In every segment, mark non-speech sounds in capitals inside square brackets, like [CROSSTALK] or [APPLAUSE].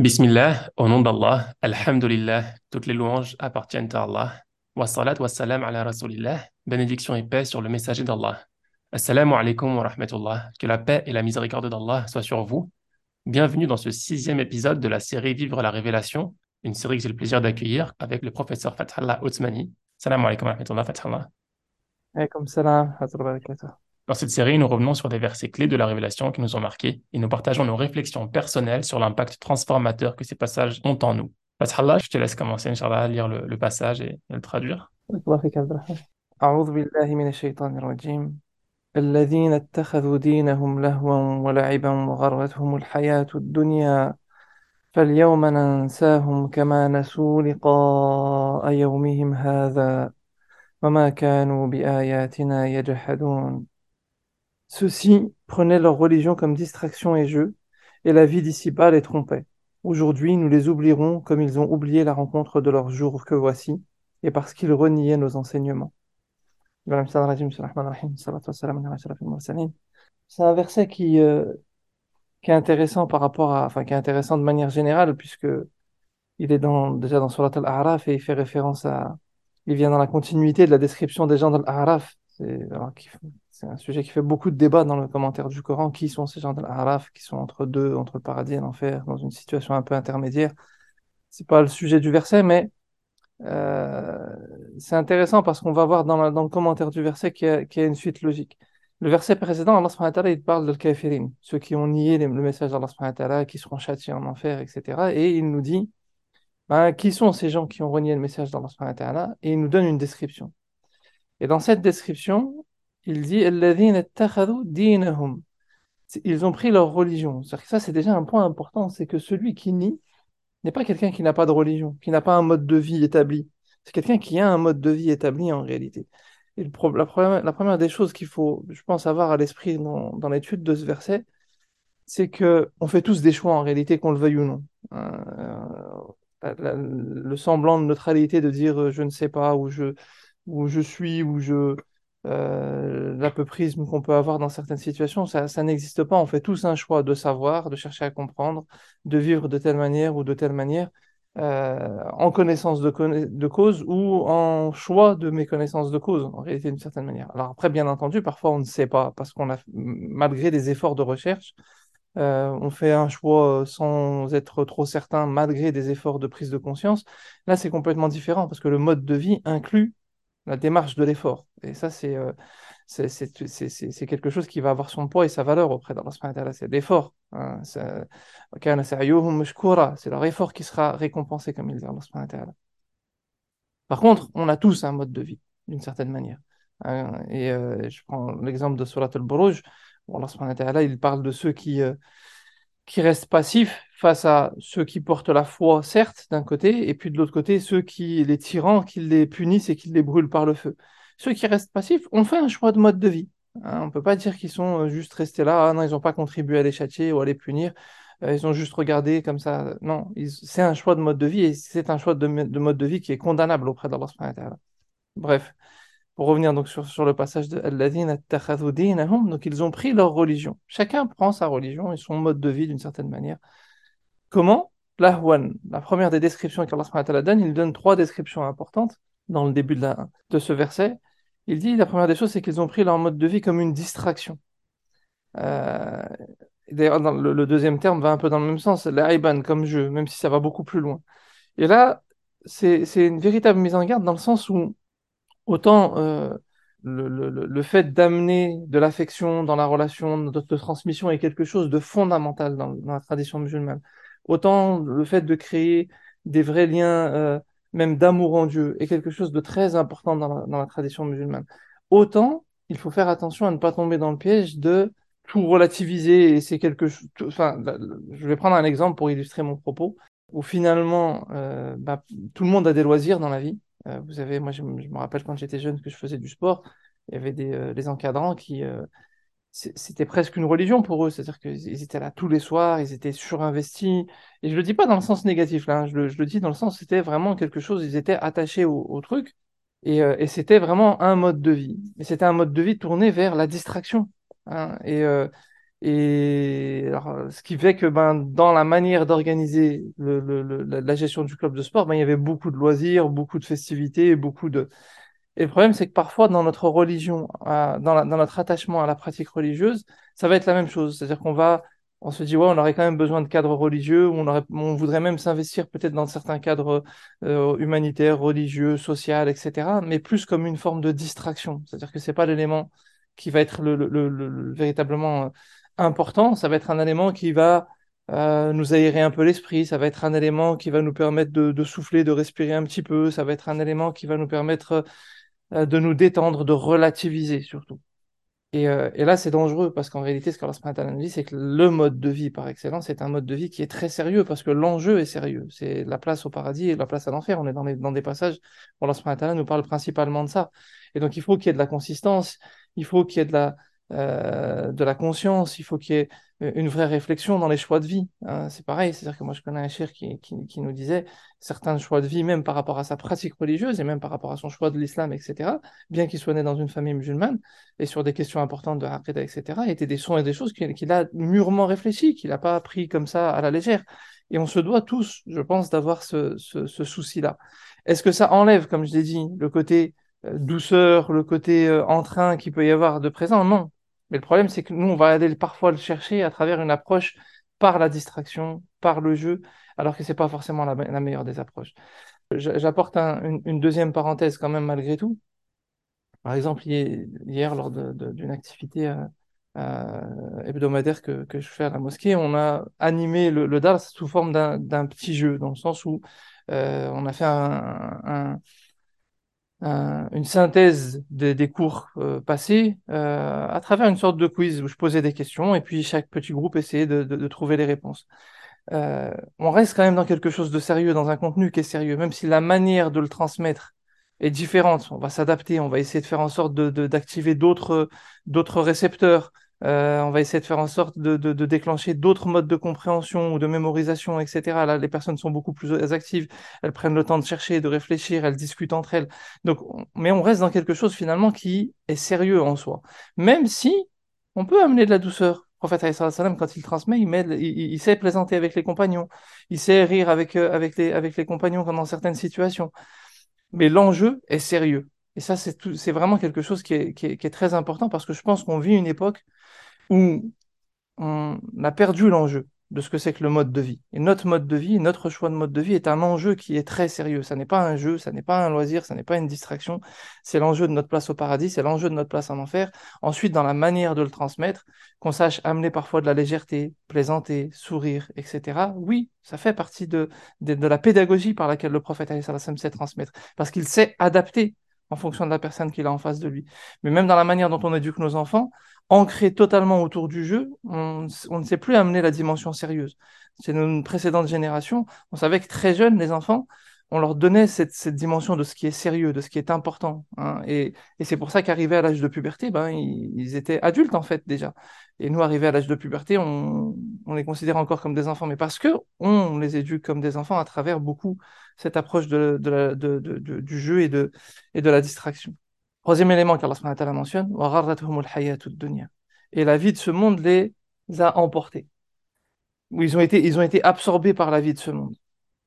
Bismillah, au nom d'Allah, Alhamdulillah, toutes les louanges appartiennent à Allah. Wa salat wa salam ala rasulillah, bénédiction et paix sur le messager d'Allah. Assalamu alaikum wa rahmatullah, que la paix et la miséricorde d'Allah soient sur vous. Bienvenue dans ce sixième épisode de la série Vivre la révélation, une série que j'ai le plaisir d'accueillir avec le professeur Fathallah Othmani. Salam alaikum wa rahmatullah, Fathallah. Alaykoum salam, wa barakatuh. Dans cette série, nous revenons sur des versets clés de la révélation qui nous ont marqués et nous partageons nos réflexions personnelles sur l'impact transformateur que ces passages ont en nous. Fathallah, je te laisse commencer, Inch'Allah, à lire le, le passage et, et le traduire. الله فيك عبد الرحمن أعوذ بالله من الشيطان الرجيم الذين اتخذوا دينهم لهوا ولعبا وغرتهم الحياة الدنيا فاليوم ننساهم كما نسوا لقاء يومهم هذا وما كانوا بآياتنا يجحدون Ceux-ci prenaient leur religion comme distraction et jeu, et la vie d'ici-bas les trompait. Aujourd'hui, nous les oublierons comme ils ont oublié la rencontre de leur jour que voici, et parce qu'ils reniaient nos enseignements. C'est un verset qui, euh, qui est intéressant par rapport à, enfin, qui est intéressant de manière générale, puisque il est dans, déjà dans Surat al-A'raf et il fait référence à, il vient dans la continuité de la description des gens de l'A'raf. C'est un sujet qui fait beaucoup de débats dans le commentaire du Coran. Qui sont ces gens de l'A'raf, qui sont entre deux, entre le paradis et l'enfer, dans une situation un peu intermédiaire? C'est pas le sujet du verset, mais euh, c'est intéressant parce qu'on va voir dans, le commentaire du verset qu'il y a, une suite logique. Le verset précédent, Allah il parle de kafirin, ceux qui ont nié le message d'Allah qui seront châtiés en enfer, etc. Et il nous dit, ben, qui sont ces gens qui ont renié le message d'Allah? Et il nous donne une description. Et dans cette description, il dit Ils ont pris leur religion. Ça, c'est déjà un point important c'est que celui qui nie n'est pas quelqu'un qui n'a pas de religion, qui n'a pas un mode de vie établi. C'est quelqu'un qui a un mode de vie établi en réalité. La, première, des choses qu'il faut, je pense, avoir à l'esprit dans, l'étude de ce verset, c'est que on fait tous des choix en réalité, qu'on le veuille ou non. Euh, euh, le semblant de neutralité de dire euh, je ne sais pas ou je où je suis, où je euh, qu'on peut avoir dans certaines situations, ça, ça n'existe pas. On fait tous un choix de savoir, de chercher à comprendre, de vivre de telle manière ou de telle manière, euh, en connaissance de, cause ou en choix de méconnaissance de cause, en réalité, d'une certaine manière. Alors après, bien entendu, parfois on ne sait pas, parce qu'on a, malgré des efforts de recherche, euh, on fait un choix euh, sans être trop certain, malgré des efforts de prise de conscience. Là, c'est complètement différent, parce que le mode de vie inclut la démarche de l'effort. Et ça, c'est euh, c'est quelque chose qui va avoir son poids et sa valeur auprès d'Allah c'est l'effort. Hein. C'est leur effort qui sera récompensé, comme il dit Allah. Par contre, on a tous un mode de vie, d'une certaine manière. Hein. Et euh, je prends l'exemple de Surat al-Buruj, où Allah il parle de ceux qui, euh, qui restent passifs face à ceux qui portent la foi, certes, d'un côté, et puis de l'autre côté, ceux qui, les tyrans, qui les punissent et qui les brûlent par le feu. Ceux qui restent passifs ont fait un choix de mode de vie. Hein, on ne peut pas dire qu'ils sont euh, juste restés là, ah non, ils n'ont pas contribué à les châtier ou à les punir, euh, ils ont juste regardé comme ça. Non, c'est un choix de mode de vie et c'est un choix de, de mode de vie qui est condamnable auprès d'Allah wa ta'ala. Bref, pour revenir donc sur, le passage de donc ils ont pris leur religion. Chacun prend sa religion et son mode de vie d'une certaine manière. Comment? Lahwan, la première des descriptions qu'Allah donne, il donne trois descriptions importantes dans le début de, ce verset. Il dit, la première des choses, c'est qu'ils ont pris leur mode de vie comme une distraction. Euh, D'ailleurs, le, deuxième terme va un peu dans le même sens, l'a'iban, comme jeu, même si ça va beaucoup plus loin. Et là, c'est une véritable mise en garde dans le sens où autant euh, le, fait d'amener de l'affection dans la relation de, transmission est quelque chose de fondamental dans la tradition musulmane, autant le fait de créer des vrais liens, euh, même d'amour en Dieu, est quelque chose de très important dans la, tradition musulmane. Autant il faut faire attention à ne pas tomber dans le piège de tout relativiser et c'est quelque chose. Enfin, je vais prendre un exemple pour illustrer mon propos, où finalement, euh, bah, tout le monde a des loisirs dans la vie. Euh, vous moi, je, me rappelle quand j'étais jeune que je faisais du sport, il y avait des, encadrants qui, c'était presque une religion pour eux, c'est-à-dire qu'ils ils étaient là tous les soirs, ils étaient surinvestis. Et je le dis pas dans le sens négatif, là, hein, je le, je le dis dans le sens, c'était vraiment quelque chose, ils étaient attachés au, truc, et, euh, et c'était vraiment un mode de vie. Et c'était un mode de vie tourné vers la distraction. hein. Et, euh, Et alors, ce qui fait que ben, dans la manière d'organiser le, le, la gestion du club de sport, ben, il y avait beaucoup de loisirs, beaucoup de festivités, beaucoup de... Et le problème, c'est que parfois, dans notre religion, dans, la, dans notre attachement à la pratique religieuse, ça va être la même chose. C'est-à-dire qu'on va on se dit, ouais, on aurait quand même besoin de cadres religieux, on, voudrait même s'investir peut-être dans certains cadres euh, humanitaires, religieux, sociaux, etc., mais plus comme une forme de distraction. C'est-à-dire que c'est pas l'élément qui va être le, le, le, véritablement euh, important, ça va être un élément qui va euh, nous aérer un peu l'esprit, ça va être un élément qui va nous permettre de, souffler, de respirer un petit peu, ça va être un élément qui va nous permettre euh, de nous détendre, de relativiser surtout. Et, euh, et, là, c'est dangereux parce qu'en réalité, ce qu'Allah subhanahu dit, c'est que le mode de vie par excellence est un mode de vie qui est très sérieux parce que l'enjeu est sérieux. C'est la place au paradis et la place à l'enfer. On est dans, les, dans des passages où Allah subhanahu nous parle principalement de ça. Et donc, il faut qu'il y ait de la consistance, il faut qu'il y ait de la, euh, de la conscience, il faut qu'il y ait une vraie réflexion dans les choix de vie. Hein. C'est pareil, c'est-à-dire que moi je connais un cher qui, qui, qui, nous disait certains choix de vie, même par rapport à sa pratique religieuse et même par rapport à son choix de l'islam, etc., bien qu'il soit né dans une famille musulmane et sur des questions importantes de Aqidah, etc., étaient des soins et des choses qu'il a mûrement réfléchi, qu'il n'a pas pris comme ça à la légère. Et on se doit tous, je pense, d'avoir ce, ce, ce souci-là. Est-ce que ça enlève, comme je l'ai dit, le côté euh, douceur, le côté euh, entrain qu'il peut y avoir de présent? Non, mais le problème, c'est que nous, on va aller parfois le chercher à travers une approche par la distraction, par le jeu, alors que c'est pas forcément la, meilleure des approches. J'apporte une, deuxième parenthèse quand même malgré tout. Par exemple, hier, lors d'une activité euh, euh, hebdomadaire que, je fais à la mosquée, on a animé le, le sous forme d'un petit jeu, dans le sens où euh, on a fait un une synthèse des, cours euh, passés euh, à travers une sorte de quiz où je posais des questions et puis chaque petit groupe essayait de, trouver les réponses. Euh, on reste quand même dans quelque chose de sérieux, dans un contenu qui est sérieux, même si la manière de le transmettre est différente. On va s'adapter, on va essayer de faire en sorte d'activer d'autres d'autres récepteurs, euh, on va essayer de faire en sorte de, de, déclencher d'autres modes de compréhension ou de mémorisation, etc. Là, les personnes sont beaucoup plus actives, elles prennent le temps de chercher, de réfléchir, elles discutent entre elles. Donc, mais on reste dans quelque chose finalement qui est sérieux en soi. Même si on peut amener de la douceur. Le prophète sallam, quand il transmet, il, met, il, sait plaisanter avec les compagnons, il sait rire avec, euh, avec, les, avec les compagnons dans certaines situations. Mais l'enjeu est sérieux. Et ça, c'est vraiment quelque chose qui est, qui est très important parce que je pense qu'on vit une époque où on a perdu l'enjeu de ce que c'est que le mode de vie. Et notre mode de vie, notre choix de mode de vie est un enjeu qui est très sérieux. Ça n'est pas un jeu, ça n'est pas un loisir, ça n'est pas une distraction. C'est l'enjeu de notre place au paradis, c'est l'enjeu de notre place en enfer. Ensuite, dans la manière de le transmettre, qu'on sache amener parfois de la légèreté, plaisanter, sourire, etc. Oui, ça fait partie de, de, la pédagogie par laquelle le prophète sait transmettre. Parce qu'il sait adapter en fonction de la personne qu'il a en face de lui. Mais même dans la manière dont on éduque nos enfants, ancré totalement autour du jeu, on, ne sait plus amener la dimension sérieuse. C'est une précédente génération, on savait que très jeunes, les enfants, on leur donnait cette, cette, dimension de ce qui est sérieux, de ce qui est important. Hein. Et, et c'est pour ça qu'arrivés à l'âge de puberté, ben, ils, étaient adultes en fait déjà. Et nous, arrivés à l'âge de puberté, on, on, les considère encore comme des enfants, mais parce que on les éduque comme des enfants à travers beaucoup cette approche de, de, de du jeu et de, et de la distraction. Troisième élément qu'Allah mentionne, et la vie de ce monde les a emportés. Ils ont été, ils ont été absorbés par la vie de ce monde.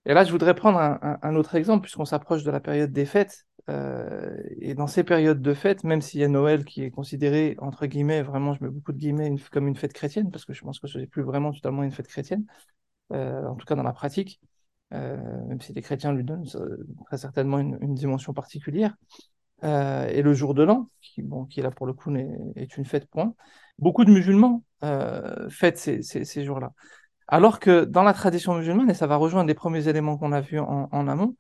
Et là, je voudrais prendre un, autre exemple, puisqu'on s'approche de la période des fêtes. Euh, et dans ces périodes de fêtes, même s'il y a Noël qui est considéré, entre guillemets, vraiment, je mets beaucoup de guillemets, comme une fête chrétienne, parce que je pense que ce n'est plus vraiment totalement une fête chrétienne, euh, en tout cas dans la pratique, euh, même si les chrétiens lui donnent très certainement une, dimension particulière. et le jour de l'an, qui, bon, qui là pour le coup est, une fête point, beaucoup de musulmans fêtent ces, jours-là. Alors que dans la tradition musulmane, et ça va rejoindre les premiers éléments qu'on a vus en, amont,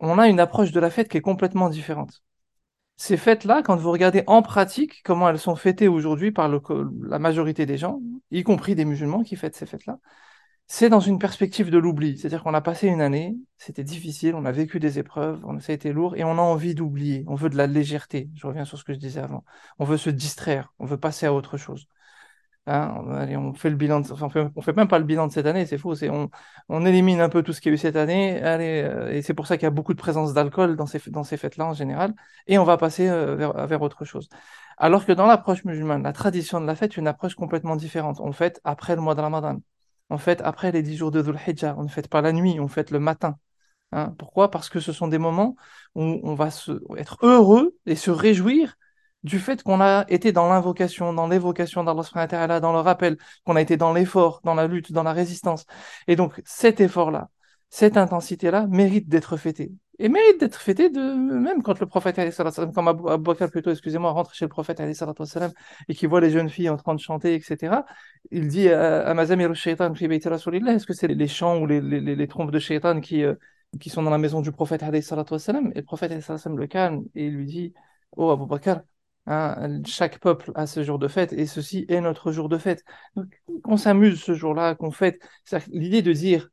on a une approche de la fête qui est complètement différente. Ces fêtes-là, quand vous regardez en pratique comment elles sont fêtées aujourd'hui par la majorité des gens, y compris des musulmans qui fêtent ces fêtes-là, c'est dans une perspective de l'oubli. C'est-à-dire qu'on a passé une année, c'était difficile, on a vécu des épreuves, ça a été lourd, et on a envie d'oublier. On veut de la légèreté. Je reviens sur ce que je disais avant. On veut se distraire, on veut passer à autre chose. Hein, on fait le bilan, on fait, même pas le bilan de cette année, c'est faux. On, élimine un peu tout ce qu'il y a eu cette année. Euh, et c'est pour ça qu'il y a beaucoup de présence d'alcool dans ces, fêtes-là en général. Et on va passer euh, vers, autre chose. Alors que dans l'approche musulmane, la tradition de la fête est une approche complètement différente. On fait après le mois de Ramadan. On fait après les dix jours de Dhul Hijjah. On ne fête pas la nuit, on fait le matin. Hein. Pourquoi? Parce que ce sont des moments où on va se, être heureux et se réjouir du fait qu'on a été dans l'invocation, dans l'évocation d'Allah dans le rappel, qu'on a été dans l'effort, dans la lutte, dans la résistance. Et donc cet effort-là, cette intensité-là mérite d'être fêtée. Et mérite d'être fêtée de, même quand le prophète, comme Abu Bakr plutôt, excusez-moi, rentre chez le prophète et qui voit les jeunes filles en train de chanter, etc. Il dit à Mazamir shaitan est-ce que c'est les chants ou les, trompes de shaitan qui, euh, qui sont dans la maison du prophète et le prophète le calme et il lui dit, oh Abu Bakr, Hein, chaque peuple a ce jour de fête et ceci est notre jour de fête. Qu'on s'amuse ce jour-là, qu'on fête. L'idée de dire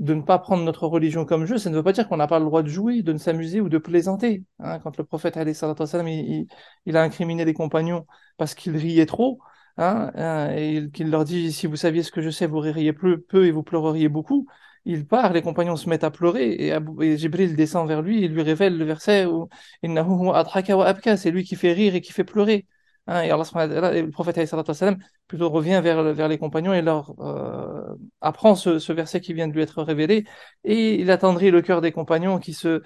de ne pas prendre notre religion comme jeu, ça ne veut pas dire qu'on n'a pas le droit de jouer, de ne s'amuser ou de plaisanter. Hein, quand le prophète salam, il, il, a incriminé les compagnons parce qu'ils riaient trop, hein, et qu'il leur dit si vous saviez ce que je sais, vous ririez peu et vous pleureriez beaucoup il part, les compagnons se mettent à pleurer, et, et Jibril descend vers lui et lui révèle le verset où c'est lui qui fait rire et qui fait pleurer. Hein, et, Allah, le prophète plutôt revient vers, les compagnons et leur euh, apprend ce, verset qui vient de lui être révélé, et il attendrit le cœur des compagnons qui se,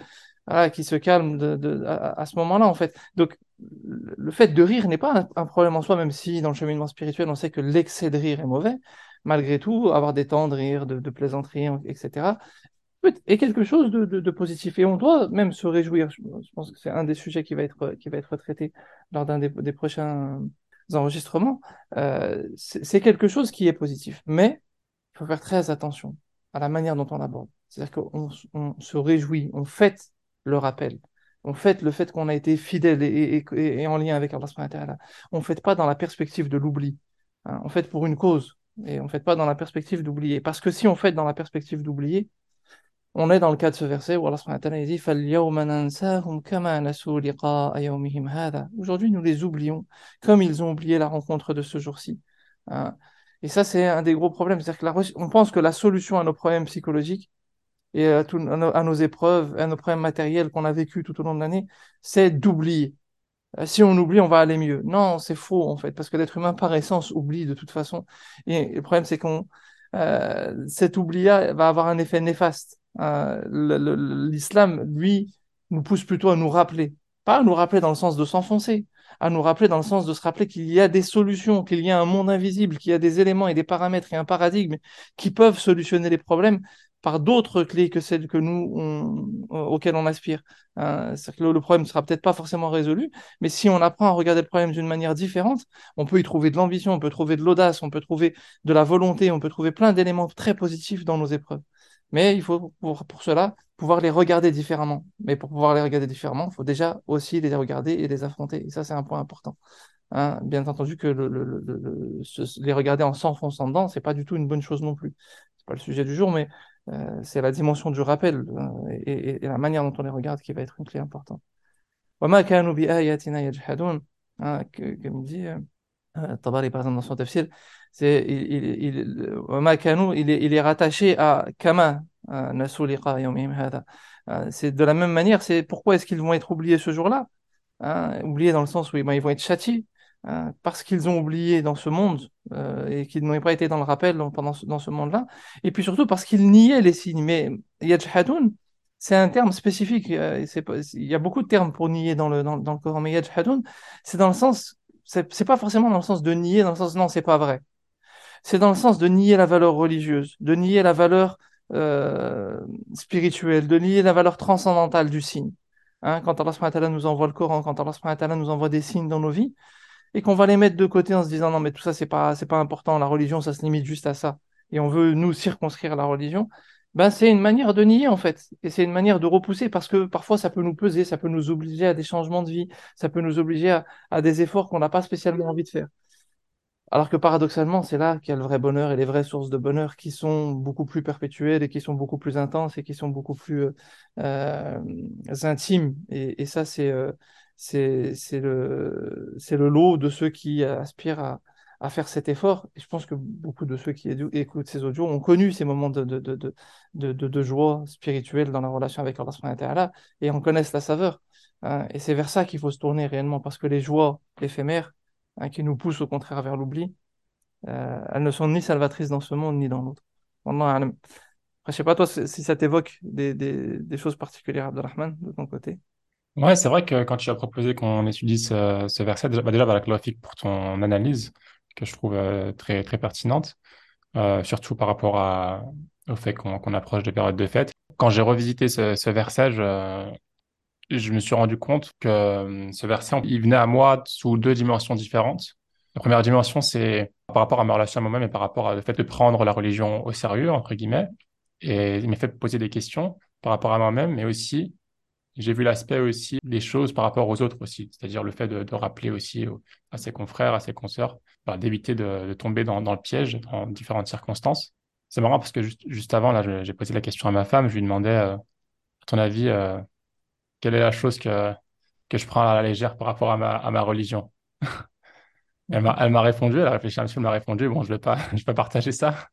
qui se calment à, ce moment-là, en fait. Donc, le fait de rire n'est pas un, problème en soi, même si dans le cheminement spirituel, on sait que l'excès de rire est mauvais malgré tout, avoir des temps de rire, de, plaisanteries, etc., est quelque chose de, positif. Et on doit même se réjouir. Je, pense que c'est un des sujets qui va être, qui va être traité lors d'un des, prochains enregistrements. Euh, c'est quelque chose qui est positif. Mais il faut faire très attention à la manière dont on l'aborde. C'est-à-dire qu'on on se réjouit, on fête le rappel. On fête le fait qu'on a été fidèle et, en lien avec Allah. On ne fête pas dans la perspective de l'oubli. Hein. On fête pour une cause. Et on ne fait pas dans la perspective d'oublier. Parce que si on fait dans la perspective d'oublier, on est dans le cas de ce verset où Allah dit Aujourd'hui, nous les oublions comme ils ont oublié la rencontre de ce jour-ci. Hein. Et ça, c'est un des gros problèmes. C'est-à-dire qu'on pense que la solution à nos problèmes psychologiques et à, à, nos, épreuves, à nos problèmes matériels qu'on a vécu tout au long de l'année, c'est d'oublier. Euh, si on oublie, on va aller mieux. Non, c'est faux en fait, parce que l'être humain par essence oublie de toute façon. Et le problème, c'est qu'on euh, cet oubli va avoir un effet néfaste. Euh, L'islam, lui, nous pousse plutôt à nous rappeler, pas à nous rappeler dans le sens de s'enfoncer, à nous rappeler dans le sens de se rappeler qu'il y a des solutions, qu'il y a un monde invisible, qu'il y a des éléments et des paramètres et un paradigme qui peuvent solutionner les problèmes par d'autres clés que celles que nous, on, auxquelles on aspire. Hein. que le, problème ne sera peut-être pas forcément résolu, mais si on apprend à regarder le problème d'une manière différente, on peut y trouver de l'ambition, on peut trouver de l'audace, on peut trouver de la volonté, on peut trouver plein d'éléments très positifs dans nos épreuves. Mais il faut pour, cela pouvoir les regarder différemment. Mais pour pouvoir les regarder différemment, il faut déjà aussi les regarder et les affronter. Et ça, c'est un point important. Hein. bien entendu que le, le, les regarder en s'enfonçant dedans, c'est pas du tout une bonne chose non plus. C'est pas le sujet du jour, mais euh, c'est la dimension du rappel euh, et, la manière dont on les regarde qui va être une clé importante. Hein, comme dit euh, Tabari par exemple dans son tafsir, c'est il, il, il, est, il est rattaché à Kama, c'est de la même manière, c'est pourquoi est-ce qu'ils vont être oubliés ce jour-là hein, Oubliés dans le sens où ils vont être châtiés, Hein, parce qu'ils ont oublié dans ce monde euh, et qu'ils n'ont pas été dans le rappel pendant ce, dans ce monde-là, et puis surtout parce qu'ils niaient les signes. Mais yajhadun, c'est un terme spécifique. Euh, il y a beaucoup de termes pour nier dans le, Coran, mais yajhadun, c'est dans le sens, c'est pas forcément dans le sens de nier, dans le sens non, c'est pas vrai. C'est dans le sens de nier la valeur religieuse, de nier la valeur euh, spirituelle, de nier la valeur transcendantale du signe. Hein, quand Allah nous envoie le Coran, quand Allah nous envoie des signes dans nos vies, et qu'on va les mettre de côté en se disant non mais tout ça c'est pas c'est pas important. La religion ça se limite juste à ça. Et on veut nous circonscrire la religion. Ben c'est une manière de nier en fait. Et c'est une manière de repousser parce que parfois ça peut nous peser ça peut nous obliger à des changements de vie ça peut nous obliger à, des efforts qu'on n'a pas spécialement envie de faire. Alors que paradoxalement, c'est là qu'il y a le vrai bonheur et les vraies sources de bonheur qui sont beaucoup plus perpétuelles et qui sont beaucoup plus intenses et qui sont beaucoup plus euh, euh intimes. Et, et ça, c'est euh, c'est le, le lot de ceux qui aspirent à, à faire cet effort. Et je pense que beaucoup de ceux qui écoutent ces audios ont connu ces moments de, de, de, de, de, joie spirituelle dans la relation avec Allah et en connaissent la saveur. hein. et c'est vers ça qu'il faut se tourner réellement, parce que les joies éphémères, hein, qui nous poussent au contraire vers l'oubli, euh, elles ne sont ni salvatrices dans ce monde ni dans l'autre. Après, je sais pas toi si ça t'évoque des, des, des choses particulières, Abdelrahman, de ton côté? Ouais, c'est vrai que quand tu as proposé qu'on étudie ce, verset, déjà, bah déjà, voilà, pour ton analyse, que je trouve euh, très, très pertinente, euh, surtout par rapport au fait qu'on approche des périodes de fête. Quand j'ai revisité ce, ce verset, je, je me suis rendu compte que euh, ce verset, il venait à moi sous deux dimensions différentes. La première dimension, c'est par rapport à ma relation à moi-même et par rapport au fait de prendre la religion au sérieux, entre guillemets. Et il m'a fait poser des questions par rapport à moi-même, mais aussi, j'ai vu l'aspect aussi des choses par rapport aux autres aussi. C'est-à-dire le fait de, rappeler aussi à ses confrères, à ses consoeurs, bah, d'éviter de, tomber dans, le piège dans différentes circonstances. C'est marrant parce que juste, avant, là, je- j'ai posé la question à ma femme, je lui demandais, euh, à ton avis, euh, quelle est la chose que, que je prends à la légère par rapport à ma, à ma religion? [LAUGHS] Elle m'a, répondu, elle a réfléchi un petit peu, elle m'a répondu, bon, je vais pas, [LAUGHS] je vais pas partager ça,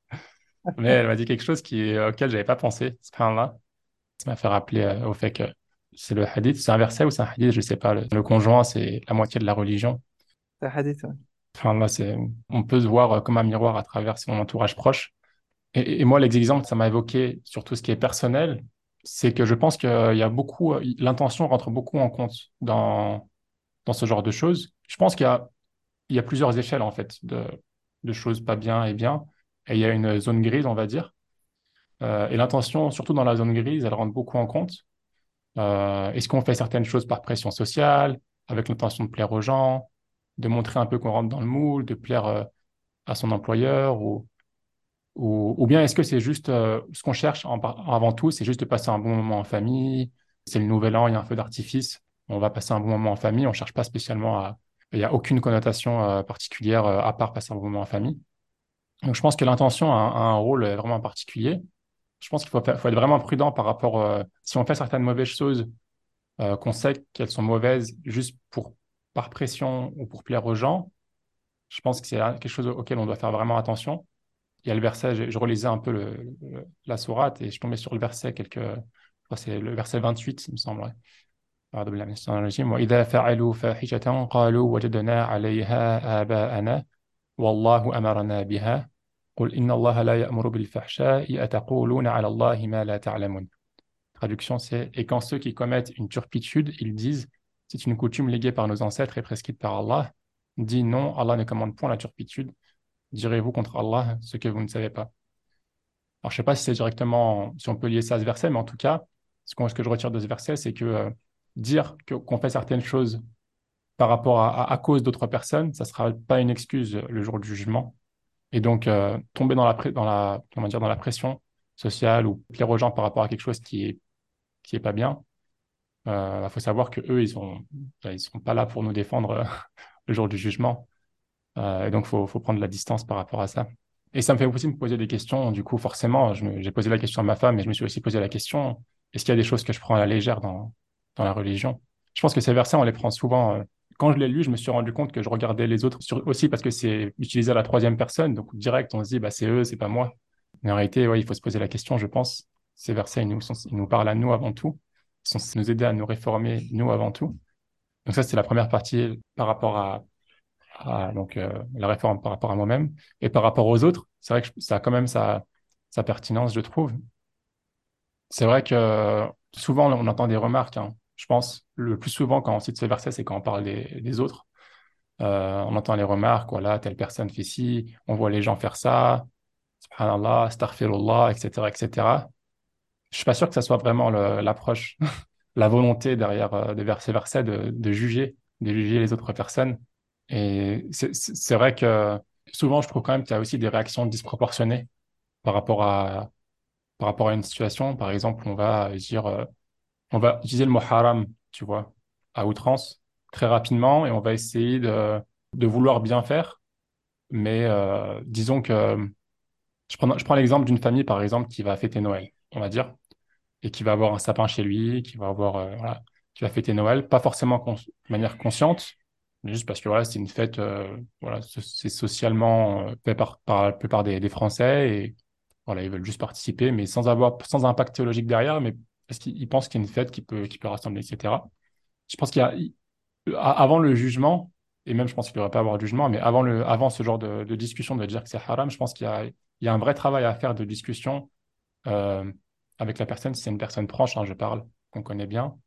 mais elle m'a dit quelque chose qui, auquel j'avais pas pensé, subhanallah. Ça m'a fait rappeler euh, au fait que c'est le hadith, c'est un verset ou c'est un hadith, je sais pas. Le, le conjoint, c'est la moitié de la religion. C'est un hadith. ouais. Enfin, là, c'est, on peut se voir euh, comme un miroir à travers son entourage proche. Et, et moi, l'exemple, ça m'a évoqué sur tout ce qui est personnel, c'est que je pense qu'il y a beaucoup, euh, l'intention rentre beaucoup en compte dans, dans ce genre de choses. Je pense qu'il y a, il y a plusieurs échelles, en fait, de, de choses pas bien et bien. Et il y a une zone grise, on va dire. Euh, et l'intention, surtout dans la zone grise, elle rentre beaucoup en compte. Euh, est-ce qu'on fait certaines choses par pression sociale, avec l'intention de plaire aux gens, de montrer un peu qu'on rentre dans le moule, de plaire euh, à son employeur, ou, ou, bien est-ce que c'est juste euh, ce qu'on cherche avant tout, c'est juste de passer un bon moment en famille, c'est le nouvel an, il y a un feu d'artifice, on va passer un bon moment en famille, on cherche pas spécialement à... Il n'y a aucune connotation particulière à part passer un bon moment en famille. Donc je pense que l'intention a, un rôle vraiment particulier. Je pense qu'il faut, être vraiment prudent par rapport, euh, si on fait certaines mauvaises choses, euh, qu'on sait qu'elles sont mauvaises juste par pression ou pour plaire aux gens, je pense que c'est quelque chose auquel on doit faire vraiment attention. Il y a le verset, je, relisais un peu la sourate et je tombais sur le verset quelques, c'est le verset 28, il me semble. ouais. قل إن الله لا يأمر بالفحشاء أتقولون على الله ما لا تعلمون Traduction, c'est Et quand ceux qui commettent une turpitude, ils disent C'est une coutume léguée par nos ancêtres et prescrite par Allah. Dit non, Allah ne commande point la turpitude. Direz-vous contre Allah ce que vous ne savez pas. Alors, je ne sais pas si c'est directement, si on peut lier ça à ce verset, mais en tout cas, ce, qu'on- ce que je retire de ce verset, c'est que euh, dire que- qu'on fait certaines choses par rapport à, à- à cause d'autres personnes, ça ne sera pas une excuse le jour du jugement. Et donc, euh, tomber dans la, dans la, comment dire, dans la pression sociale ou plaire aux gens par rapport à quelque chose qui est, qui est pas bien, il faut savoir que eux, ils sont, ils sont pas là pour nous défendre euh, [LAUGHS] le jour du jugement. Euh, et donc, faut, faut prendre la distance par rapport à ça. Et ça me fait aussi me poser des questions. Du coup, forcément, j'ai posé la question à ma femme, mais je me suis aussi posé la question, est-ce qu'il y a des choses que je prends à la légère dans, dans la religion? Je pense que ces versets, on les prend souvent. Euh, quand je l'ai lu, je me suis rendu compte que je regardais les autres aussi parce que c'est utilisé à la troisième personne. Donc, direct, on se dit, bah, c'est eux, c'est pas moi. Mais en réalité, il faut se poser la question, je pense. Ces versets, ils nous, ils nous parlent à nous avant tout. Ils sont nous aider à nous réformer, nous avant tout. Donc ça, c'est la première partie par rapport à, donc, euh, la réforme par rapport à moi-même. Et par rapport aux autres, c'est vrai que ça a quand même sa, pertinence, je trouve. C'est vrai que souvent, on entend des remarques. hein. Je pense le plus souvent quand on cite ce verset, c'est quand on parle des, autres. Euh, on entend les remarques, voilà, telle personne fait ci, on voit les gens faire ça, subhanallah, astaghfirullah, etc., etc. Je suis pas sûr que ça soit vraiment l'approche, [LAUGHS] la volonté derrière euh, de ces versets de, juger, de juger les autres personnes. Et c'est vrai que souvent, je trouve quand même qu'il y a aussi des réactions disproportionnées par rapport à, par rapport à une situation. Par exemple, on va dire, euh, on va utiliser le mot haram, tu vois, à outrance, très rapidement, et on va essayer de, vouloir bien faire. Mais euh, disons que je prends, l'exemple d'une famille, par exemple, qui va fêter Noël, on va dire, et qui va avoir un sapin chez lui, qui va avoir, euh, qui va fêter Noël, pas forcément de manière consciente, juste parce que voilà, c'est une fête, euh, voilà, ce- c'est socialement fait par, par la plupart des, des Français et voilà, ils veulent juste participer, mais sans avoir, sans impact théologique derrière, mais parce qu'ils ils pensent qu'il y a une fête qui peut, peut rassembler, etc. Je pense qu'il y a, avant le jugement, et même je pense qu'il ne devrait pas avoir de jugement, mais avant ce genre de, discussion de dire que c'est haram, je pense qu'il y a, un vrai travail à faire de discussion euh, avec la personne, si c'est une personne proche, hein, je parle, qu'on connaît bien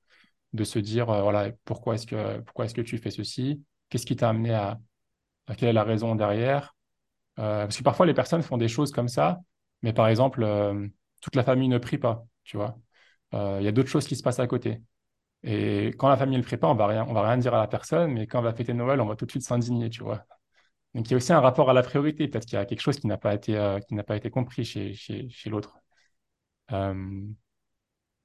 de se dire, euh, voilà, pourquoi est-ce que, tu fais ceci? Qu'est-ce qui t'a amené à, quelle est la raison derrière? Euh, parce que parfois, les personnes font des choses comme ça, mais par exemple, toute la famille ne prie pas, tu vois. Euh, Il y a d'autres choses qui se passent à côté. Et quand la famille ne prie pas, on va rien, on va rien dire à la personne, mais quand on va fêter Noël, on va tout de suite s'indigner, tu vois. Donc, il y a aussi un rapport à la priorité. Peut-être qu'il y a quelque chose qui n'a pas été, euh, qui n'a pas été compris chez, chez, chez l'autre. Euh,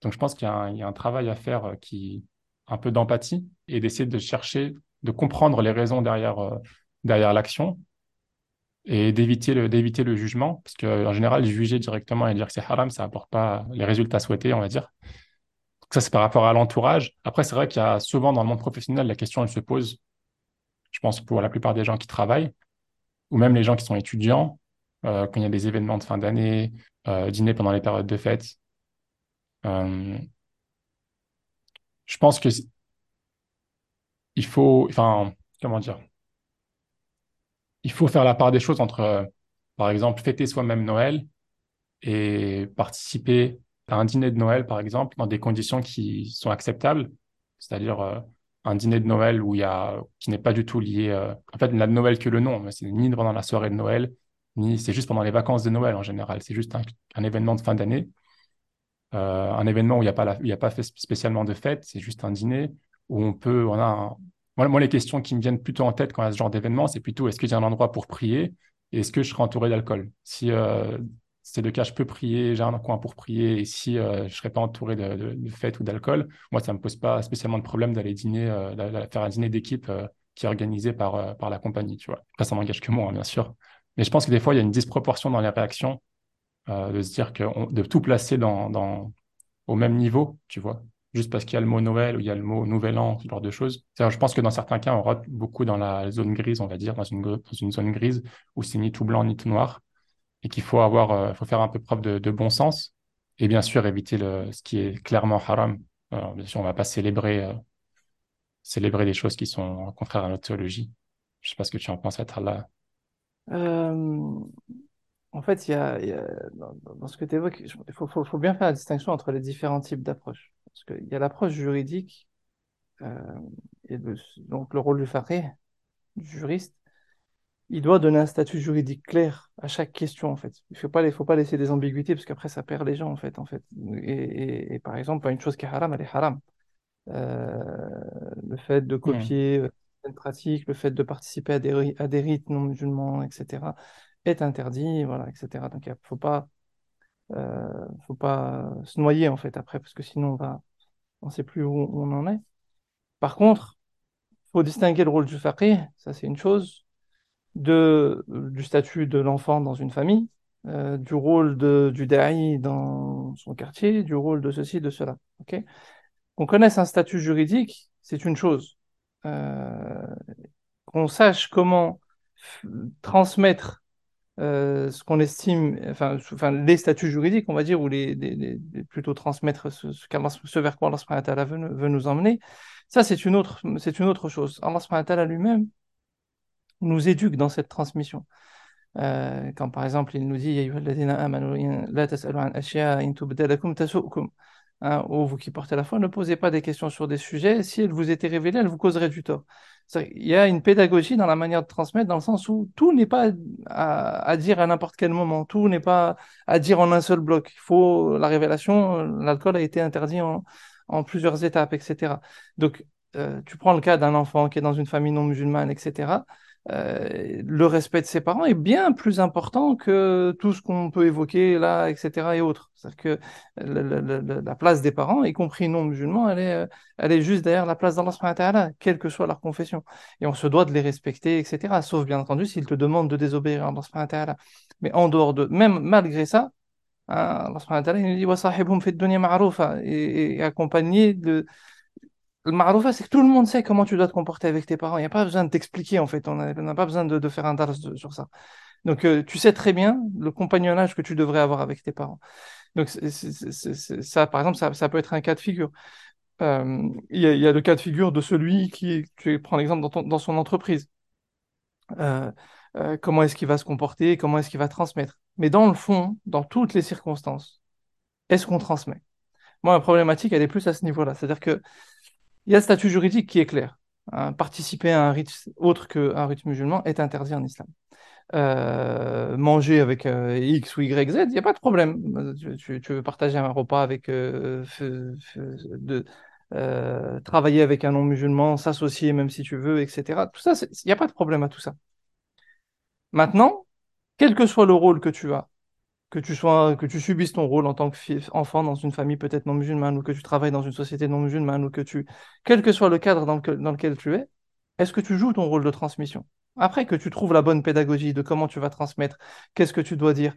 Donc, je pense qu'il y a un, travail à faire qui, un peu d'empathie et d'essayer de chercher, de comprendre les raisons derrière, derrière l'action et d'éviter le, d'éviter le jugement. Parce qu'en général, juger directement et dire que c'est haram, ça n'apporte pas les résultats souhaités, on va dire. Donc ça, c'est par rapport à l'entourage. Après, c'est vrai qu'il y a souvent dans le monde professionnel, la question, elle se pose, je pense, pour la plupart des gens qui travaillent, ou même les gens qui sont étudiants, euh, quand il y a des événements de fin d'année, euh, dîner pendant les périodes de fête. Euh, je pense que il faut, enfin, comment dire, il faut faire la part des choses entre, euh, par exemple, fêter soi-même Noël et participer à un dîner de Noël, par exemple, dans des conditions qui sont acceptables, c'est-à-dire euh, un dîner de Noël qui n'est pas du tout lié, euh, en fait, de Noël que le nom, mais c'est ni pendant la soirée de Noël, ni c'est juste pendant les vacances de Noël en général, c'est juste un, événement de fin d'année. Un événement où il n'y a pas, la- fait spécialement de fête, c'est juste un dîner où on peut, on a un- moi, les questions qui me viennent plutôt en tête quand il y a ce genre d'événement, c'est plutôt est-ce qu'il y a un endroit pour prier et est-ce que je serai entouré d'alcool? Si euh, c'est le cas, je peux prier, j'ai un coin pour prier et si euh, je ne serai pas entouré de, de, de fête ou d'alcool, moi, ça ne me pose pas spécialement de problème d'aller dîner, euh, faire un dîner d'équipe qui est organisé par, la compagnie, tu vois. Après, m'engage que moi, hein, bien sûr. Mais je pense que des fois, il y a une disproportion dans les réactions de se dire que de tout placer au même niveau, tu vois, juste parce qu'il y a le mot Noël ou il y a le mot Nouvel An, ce genre de choses. Je pense que dans certains cas, on rate beaucoup dans la zone grise, on va dire, dans une, zone grise où c'est ni tout blanc ni tout noir et qu'il faut avoir, euh, faut faire un peu preuve de, bon sens et bien sûr éviter ce qui est clairement haram. Bien sûr, on va pas célébrer, euh, célébrer des choses qui sont contraires à notre théologie. Je sais pas ce que tu en penses, là. Euh, en fait, y a, dans, ce que tu évoques, il faut bien faire la distinction entre les différents types d'approches. Parce qu'il y a l'approche juridique, euh, et le- donc le rôle du faqih, du juriste, il doit donner un statut juridique clair à chaque question, en fait. Il ne faut pas, il faut pas laisser des ambiguïtés, parce qu'après, ça perd les gens, en fait. En fait. Et, et- et par exemple, une chose qui est haram, elle est haram. Euh, le fait de Hmm. copier euh, certaines pratiques, le fait de participer à des, à des rites non musulmans, etc., est interdit, voilà, etc. Donc, il ne faut pas, euh, faut pas se noyer, en fait, après, parce que sinon, on va, on sait plus où on en est. Par contre, faut distinguer le rôle du faqih, ça c'est une chose, du statut de l'enfant dans une famille, euh, du rôle du da'i dans son quartier, du rôle de ceci, de cela. ok? Qu'on connaisse un statut juridique, c'est une chose. Euh, qu'on sache comment transmettre euh, ce qu'on estime, enfin, les statuts juridiques, on va dire, ou les, plutôt transmettre ce, vers quoi Allah veut, veut nous emmener, ça c'est une autre, c'est une autre chose. Allah lui-même nous éduque dans cette transmission. Euh, quand par exemple il nous dit Hein, ou vous qui portez la foi, ne posez pas des questions sur des sujets. Si elles vous étaient révélées, elles vous causeraient du tort. Il y a une pédagogie dans la manière de transmettre, dans le sens où tout n'est pas à, dire à n'importe quel moment, tout n'est pas à dire en un seul bloc. Il faut la révélation, euh, l'alcool a été interdit en, plusieurs étapes, etc. Donc, euh, tu prends le cas d'un enfant qui est dans une famille non musulmane, etc. Euh, le respect de ses parents est bien plus important que tout ce qu'on peut évoquer là, etc. et autres. C'est-à-dire que la, place des parents, y compris non musulmans, elle est, euh, elle est juste derrière la place d'Allah, quelle que soit leur confession. Et on se doit de les respecter, etc. Sauf bien entendu s'ils te demandent de désobéir à Allah. Mais en dehors de, même malgré ça, hein, Allah il nous dit et, et accompagné de maroufa, c'est que tout le monde sait comment tu dois te comporter avec tes parents. Il n'y a pas besoin de t'expliquer, en fait. On n'a pas besoin de, faire un dars sur ça. Donc, euh, tu sais très bien le compagnonnage que tu devrais avoir avec tes parents. Donc, ça, par exemple, ça, peut être un cas de figure. Euh, il y, a, le cas de figure de celui qui, tu prends l'exemple dans, son entreprise. Euh, comment est-ce qu'il va se comporter, comment est-ce qu'il va transmettre. Mais dans le fond, dans toutes les circonstances, est-ce qu'on transmet? Moi, la problématique, elle est plus à ce niveau-là. C'est-à-dire que il y a le statut juridique qui est clair. Hein, participer à un rite autre qu'un rite musulman est interdit en islam. Euh, manger avec euh, X ou Y, Z, il n'y a pas de problème. Tu, veux partager un repas avec euh, de, travailler avec un non-musulman, s'associer même si tu veux, etc. Tout ça, il n'y a pas de problème à tout ça. Maintenant, quel que soit le rôle que tu as, que tu sois, que tu subisses ton rôle en tant qu'enfant dans une famille peut-être non musulmane, ou que tu travailles dans une société non musulmane, ou que tu, quel que soit le cadre dans, le, dans lequel tu es, est-ce que tu joues ton rôle de transmission? Après que tu trouves la bonne pédagogie de comment tu vas transmettre, qu'est-ce que tu dois dire,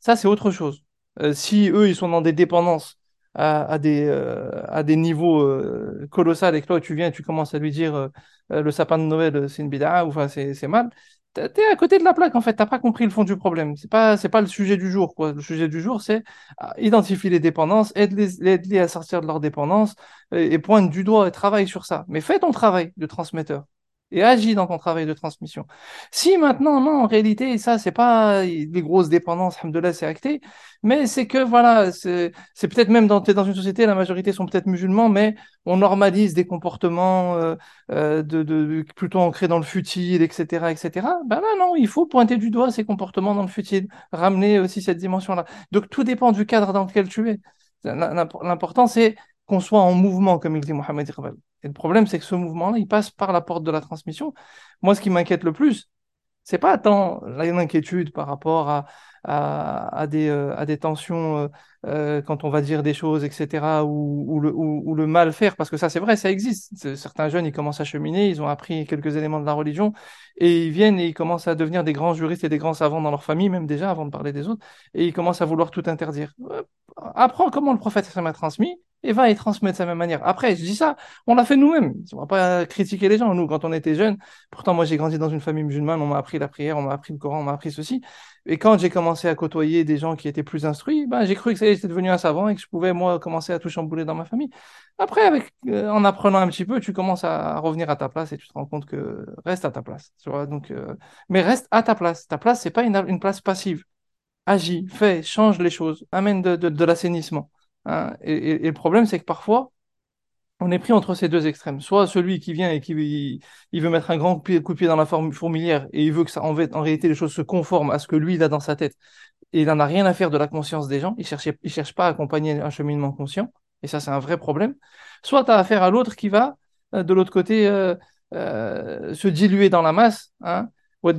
ça c'est autre chose. Euh, si eux ils sont dans des dépendances à, à des, euh, à des niveaux euh, colossaux et que toi tu viens et tu commences à lui dire euh, le sapin de Noël c'est une bid'a ou enfin c'est mal, T'es à côté de la plaque en fait, t'as pas compris le fond du problème. C'est pas, c'est pas le sujet du jour quoi. Le sujet du jour, c'est ah, identifier les dépendances, aide-les, aide-les à sortir de leur dépendance et, et pointe du doigt et travaille sur ça. Mais fais ton travail de transmetteur et agis dans ton travail de transmission. Si maintenant, non, en réalité, ça, c'est pas des grosses dépendances, alhamdoulilah, c'est acté, mais c'est que, voilà, c'est peut-être même dans, une société, la majorité sont peut-être musulmans, mais on normalise des comportements euh, euh, de, de, plutôt ancrés dans le futile, etc., etc. Ben là, non, il faut pointer du doigt ces comportements dans le futile, ramener aussi cette dimension-là. Donc, tout dépend du cadre dans lequel tu es. L'important, c'est qu'on soit en mouvement, comme il dit Mohamed Iqbal. Et le problème, c'est que ce mouvement-là, il passe par la porte de la transmission. Moi, ce qui m'inquiète le plus, c'est pas tant l'inquiétude par rapport à, à, à, des, euh, à des tensions euh, euh, quand on va dire des choses, etc., ou, ou, le, ou, le mal faire, parce que ça, c'est vrai, ça existe. Certains jeunes, ils commencent à cheminer, ils ont appris quelques éléments de la religion, et ils viennent et ils commencent à devenir des grands juristes et des grands savants dans leur famille, même déjà, avant de parler des autres, et ils commencent à vouloir tout interdire. Apprends comment le prophète m'a transmis, et va y transmettre de sa même manière. Après, je dis ça, on l'a fait nous-mêmes. On va pas critiquer les gens. Nous, quand on était jeunes, pourtant moi j'ai grandi dans une famille musulmane, on m'a appris la prière, on m'a appris le Coran, on m'a appris ceci. Et quand j'ai commencé à côtoyer des gens qui étaient plus instruits, ben, j'ai cru que ça était devenu un savant et que je pouvais moi commencer à tout chambouler dans ma famille. Après, euh, en apprenant un petit peu, tu commences à revenir à ta place et tu te rends compte que reste à ta place. Donc, euh, mais reste à ta place. Ta place, c'est pas une, place passive. Agis, fais, change les choses, amène de, l'assainissement. Hein. Et, le problème, c'est que parfois, on est pris entre ces deux extrêmes. Soit celui qui vient et qui il veut mettre un grand coup de pied dans la fourmilière et il veut que ça, en, en réalité, les choses se conforment à ce que lui, il a dans sa tête. Et il n'en a rien à faire de la conscience des gens. Il il cherche pas à accompagner un cheminement conscient. Et ça, c'est un vrai problème. Soit tu as affaire à l'autre qui va, euh, de l'autre côté, euh, euh, se diluer dans la masse, hein, comme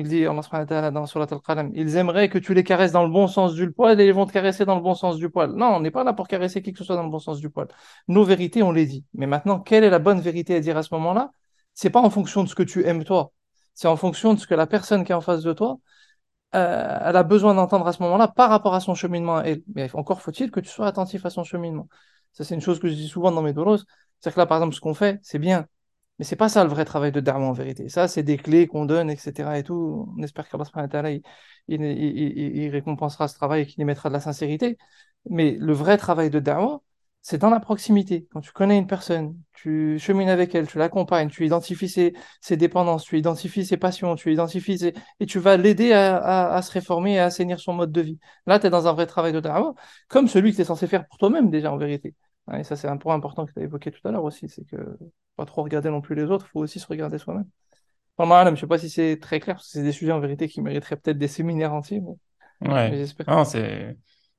il dit Allah dans Surat Al-Qalam. Ils aimeraient que tu les caresses dans le bon sens du poil et ils vont te caresser dans le bon sens du poil. Non, on n'est pas là pour caresser qui que ce soit dans le bon sens du poil. Nos vérités, on les dit. Mais maintenant, quelle est la bonne vérité à dire à ce moment-là? C'est pas en fonction de ce que tu aimes toi. C'est en fonction de ce que la personne qui est en face de toi, euh, elle a besoin d'entendre à ce moment-là par rapport à son cheminement elle. Mais encore faut-il que tu sois attentif à son cheminement. Ça, c'est une chose que je dis souvent dans mes doros. C'est que là, par exemple, ce qu'on fait, c'est bien. Mais c'est pas ça le vrai travail de Dharma en vérité. Ça, c'est des clés qu'on donne, etc. et tout. On espère qu'Allah il, il, il, il, récompensera ce travail et qu'il y mettra de la sincérité. Mais le vrai travail de Dharma, c'est dans la proximité. Quand tu connais une personne, tu chemines avec elle, tu l'accompagnes, tu identifies ses, dépendances, tu identifies ses passions, tu identifies ses... et tu vas l'aider à, se réformer et à assainir son mode de vie. Là, tu es dans un vrai travail de Dharma, comme celui que tu es censé faire pour toi-même déjà en vérité. Et ça, c'est un point important que tu as évoqué tout à l'heure aussi, c'est que pas trop regarder non plus les autres, il faut aussi se regarder soi-même. Enfin, je ne sais pas si c'est très clair, parce que c'est des sujets en vérité qui mériteraient peut-être des séminaires entiers. Mais, ouais. mais j'espère. Non, c'est...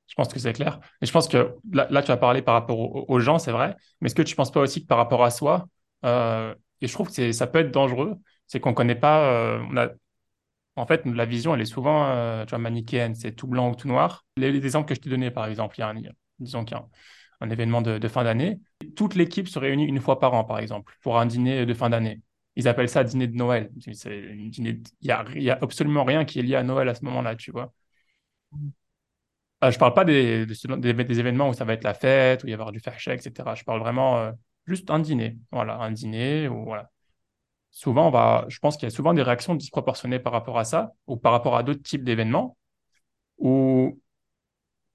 Je pense que c'est clair. Et je pense que là, là, tu as parlé par rapport aux, aux gens, c'est vrai. Mais est-ce que tu ne penses pas aussi que par rapport à soi, euh, et je trouve que ça peut être dangereux, c'est qu'on ne connaît pas. Euh, on a... En fait, la vision, elle est souvent euh, tu vois, manichéenne, c'est tout blanc ou tout noir. Les, les exemples que je t'ai donnés, par exemple, il y a un, disons qu'il y a un, un événement de, fin d'année. Toute l'équipe se réunit une fois par an, par exemple, pour un dîner de fin d'année. Ils appellent ça dîner de Noël. Il n'y a, a absolument rien qui est lié à Noël à ce moment-là, tu vois. Euh, je parle pas des, événements où ça va être la fête, où il y avoir du fahsha, etc. Je parle vraiment euh, juste un dîner. Voilà, un dîner. Souvent, on va, je pense qu'il y a souvent des réactions disproportionnées par rapport à ça ou par rapport à d'autres types d'événements où,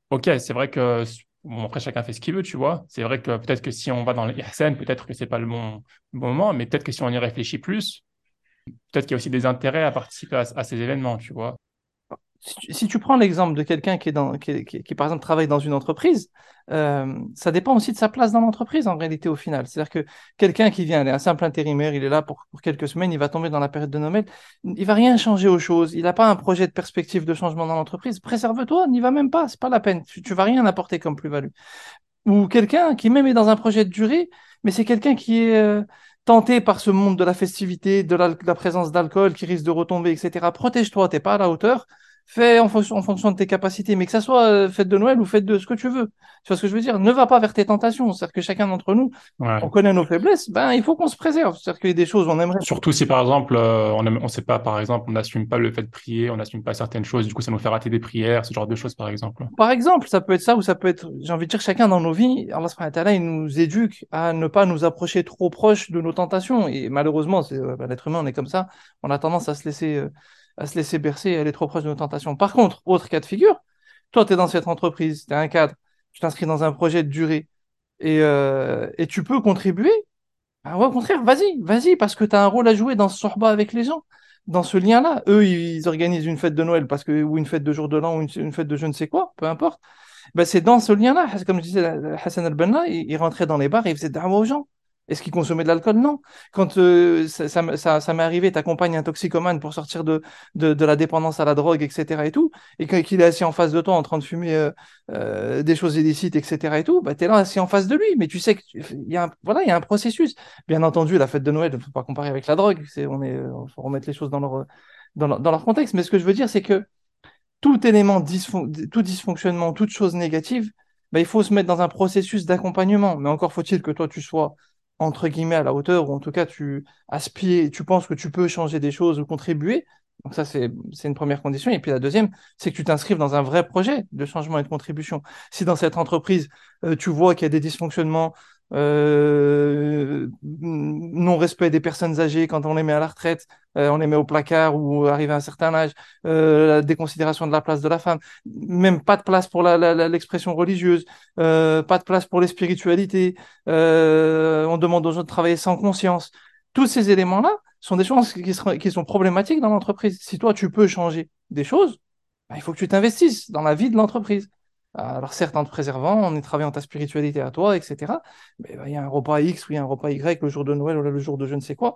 ok, c'est vrai que, bon, après chacun fait ce qu'il veut, tu vois. C'est vrai que peut-être que si on va dans l'ihsan, peut-être que c'est pas le bon, bon moment, mais peut-être que si on y réfléchit plus, peut-être qu'il y a aussi des intérêts à participer à ces événements, tu vois si tu, prends l'exemple de quelqu'un qui, est dans, qui, qui, par exemple, travaille dans une entreprise, euh, ça dépend aussi de sa place dans l'entreprise en réalité au final. C'est-à-dire que quelqu'un qui vient, un simple intérimaire, il est là pour, pour, quelques semaines, il va tomber dans la période de Noël, il va rien changer aux choses, il n'a pas un projet de perspective de changement dans l'entreprise. Préserve-toi, n'y va même pas, c'est pas la peine. Tu, tu vas rien apporter comme plus-value. Ou quelqu'un qui même est dans un projet de durée, mais c'est quelqu'un qui est euh, tenté par ce monde de la festivité, de la, de la présence d'alcool qui risque de retomber, etc. Protège-toi, t'es pas à la hauteur fais en fonction, en fonction de tes capacités, mais que ça soit euh, fête de Noël ou fête de ce que tu veux. Tu vois ce que je veux dire? Ne va pas vers tes tentations. C'est-à-dire que chacun d'entre nous, on connaît nos faiblesses, ben il faut qu'on se préserve. C'est-à-dire qu'il y a des choses on aimerait. Surtout si par exemple, euh, on ne sait pas, par exemple, on n'assume pas le fait de prier, on n'assume pas certaines choses, du coup ça nous fait rater des prières, ce genre de choses par exemple. Par exemple, ça peut être ça ou ça peut être, j'ai envie de dire, chacun dans nos vies, Allah il nous éduque à ne pas nous approcher trop proche de nos tentations. Et malheureusement, c'est euh, ben, l'être humain, on est comme ça, on a tendance à se laisser à se laisser bercer et aller trop proche de nos tentations. Par contre, autre cas de figure, toi, tu es dans cette entreprise, tu es un cadre, tu t'inscris dans un projet de durée et, euh, et tu peux contribuer. Ah ouais, au contraire, vas-y, vas-y, parce que tu as un rôle à jouer dans ce sorba avec les gens, dans ce lien-là. Eux, ils organisent une fête de Noël parce que, ou une fête de jour de l'an, ou une, fête de je ne sais quoi, peu importe. Ben, c'est dans ce lien-là, comme je disais, Hassan al-Banna, il, rentrait dans les bars et il faisait d'amour aux gens. Est-ce qu'il consommait de l'alcool? Non. Quand euh, ça, m'est arrivé, t'accompagnes un toxicomane pour sortir de, la dépendance à la drogue, etc. et tout, et qu'il est assis en face de toi en train de fumer euh, euh, des choses illicites, etc. et tout, bah, tu es là assis en face de lui, mais tu sais qu'il y, a un, y a un processus. Bien entendu, la fête de Noël, ne faut pas comparer avec la drogue, c'est, on faut remettre les choses dans leur contexte. Mais ce que je veux dire, c'est que tout élément, tout dysfonctionnement, toute chose négative, bah, il faut se mettre dans un processus d'accompagnement. Mais encore faut-il que toi, tu sois entre guillemets à la hauteur, ou en tout cas tu aspires, tu penses que tu peux changer des choses ou contribuer. Donc ça, c'est une première condition. Et puis la deuxième, c'est que tu t'inscrives dans un vrai projet de changement et de contribution. Si dans cette entreprise, euh, tu vois qu'il y a des dysfonctionnements, euh, non-respect des personnes âgées quand on les met à la retraite, euh, on les met au placard ou arrivé à un certain âge, euh, déconsidération de la place de la femme, même pas de place pour l'expression religieuse, pas de place pour les spiritualités, on demande aux gens de travailler sans conscience. Tous ces éléments-là sont des choses qui, qui sont problématiques dans l'entreprise. Si toi, tu peux changer des choses, bah, il faut que tu t'investisses dans la vie de l'entreprise. Alors certes, en te préservant, en travaillant ta spiritualité à toi, etc. Mais bah, il y a un repas X ou il y a un repas Y le jour de Noël ou le jour de je ne sais quoi.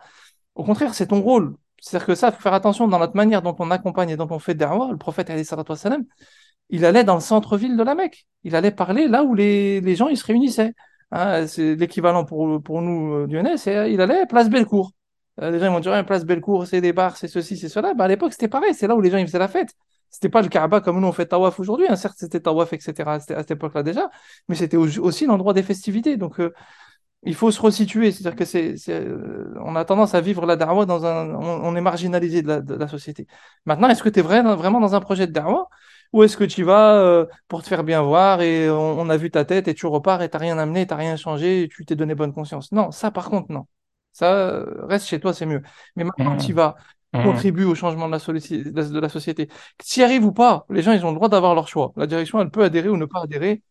Au contraire, c'est ton rôle. C'est-à-dire que ça, faut faire attention dans notre manière dont on accompagne et dont on fait derrière. Le prophète, salam, il allait dans le centre-ville de la Mecque. Il allait parler là où les, les gens ils se réunissaient. Hein, c'est l'équivalent pour, pour nous euh, du NS. Il allait place Bellecour. Euh, les gens ils vont dire, place Bellecour, c'est des bars, c'est ceci, c'est cela. Bah, à l'époque, c'était pareil. C'est là où les gens ils faisaient la fête. C'était pas le Kaaba comme nous on fait Tawaf aujourd'hui. Hein. Certes, c'était Tawaf, etc. à cette époque-là déjà, mais c'était aussi l'endroit des festivités. Donc, euh, il faut se resituer. C'est-à-dire que c'est, euh, on a tendance à vivre la darwa dans un, on, est marginalisé de la, société. Maintenant, est-ce que tu es vraiment dans un projet de darwa ou est-ce que tu vas euh, pour te faire bien voir et on, a vu ta tête et tu repars et t'as rien amené, t'as rien changé, et tu t'es donné bonne conscience? Non, ça par contre non. Ça reste chez toi, c'est mieux. Mais maintenant, tu vas. Contribue au changement de la, de la société. S'y arrive ou pas, les gens, ils ont le droit d'avoir leur choix. La direction, elle peut adhérer ou ne pas adhérer.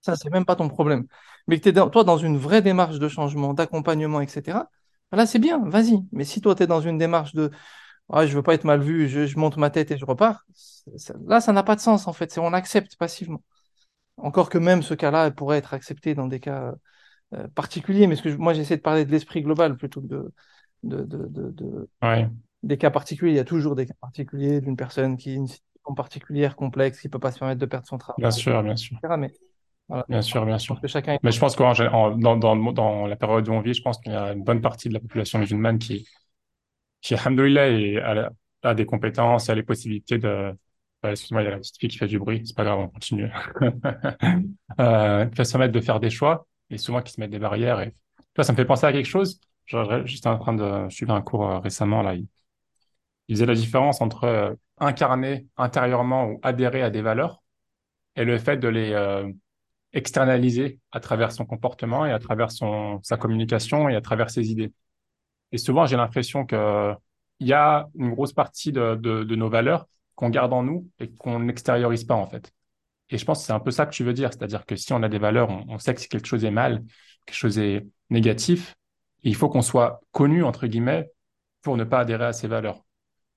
Ça, c'est même pas ton problème. Mais que tu es, toi, dans une vraie démarche de changement, d'accompagnement, etc., là, c'est bien, vas-y. Mais si toi, tu es dans une démarche de ah, je veux pas être mal vu, je, monte ma tête et je repars, là, ça n'a pas de sens, en fait. On accepte passivement. Encore que même ce cas-là pourrait être accepté dans des cas euh, particuliers, mais ce que moi, j'essaie de parler de l'esprit global plutôt que de, de, de, de, des cas particuliers. Il y a toujours des cas particuliers d'une personne qui a une situation particulière, complexe, qui ne peut pas se permettre de perdre son travail. Bien sûr, bien sûr. Mais, Bien sûr, bien sûr. Mais je pense que dans, dans, dans, la période où on vit, je pense qu'il y a une bonne partie de la population musulmane qui, qui alhamdoulilah, a, a des compétences, a les possibilités de. Euh, excuse-moi, il y a la petite fille qui fait du bruit, c'est pas grave, on continue. [LAUGHS] euh, qui va se permettre de faire des choix et souvent qui se mettent des barrières. Et toi, ça me fait penser à quelque chose. J'étais en train de suivre un cours euh, récemment, là il faisait la différence entre euh, incarner intérieurement ou adhérer à des valeurs et le fait de les euh, externaliser à travers son comportement et à travers son, sa communication et à travers ses idées. Et souvent, j'ai l'impression que il y a une grosse partie de, de, nos valeurs qu'on garde en nous et qu'on n'extériorise pas, en fait. Et je pense que c'est un peu ça que tu veux dire. C'est-à-dire que si on a des valeurs, on, on sait que quelque chose est mal, quelque chose est négatif, il faut qu'on soit connu, entre guillemets, pour ne pas adhérer à ces valeurs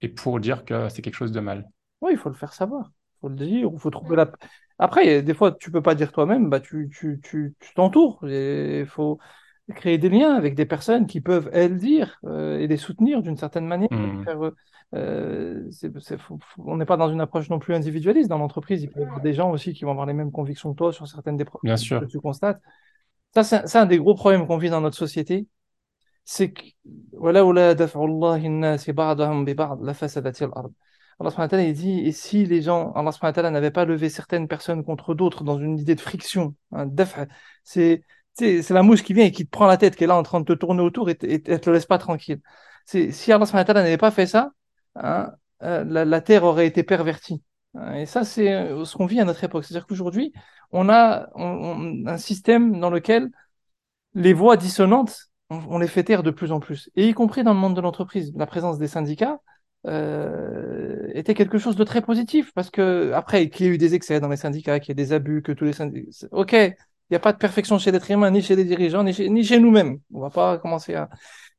et pour dire que c'est quelque chose de mal. Oui, il faut le faire savoir. Il faut le dire, il faut trouver la... Après, des fois, tu peux pas dire toi-même, bah, tu, tu, tu, tu t'entoures. Il faut créer des liens avec des personnes qui peuvent, elles, dire euh, et les soutenir d'une certaine manière. Faire, euh, faut- faut- on n'est pas dans une approche non plus individualiste. Dans l'entreprise, il peut y avoir des gens aussi qui vont avoir les mêmes convictions que toi sur certaines des bien problèmes que tu constates. Ça, c'est c'est un des gros problèmes qu'on vit dans notre société C'est que ولولا دفع الله الناس بعضهم ببعض لفسدت الأرض. Allah subhanahu wa ta'ala, il dit, et si les gens, Allah subhanahu wa ta'ala n'avait pas levé certaines personnes contre d'autres dans une idée de friction, hein, daf', c'est c'est c'est la mouche qui vient et qui te prend la tête, qui est là en train de te tourner autour et, te- et te et te laisse pas tranquille. C'est, si Allah subhanahu wa ta'ala n'avait pas fait ça, hein, euh, la, la terre aurait été pervertie. Hein, Et ça, c'est euh, ce qu'on vit à notre époque. C'est-à-dire qu'aujourd'hui, on a on- on- un système dans lequel les voix dissonantes, on, on les fait taire de plus en plus, et y compris dans le monde de l'entreprise. La présence des syndicats euh, était quelque chose de très positif, parce que après qu'il y ait eu des excès dans les syndicats, qu'il y ait des abus, que tous les syndicats... Ok, il n'y a pas de perfection chez l'être humain, ni chez les dirigeants, ni chez, ni chez nous-mêmes. On va pas commencer à...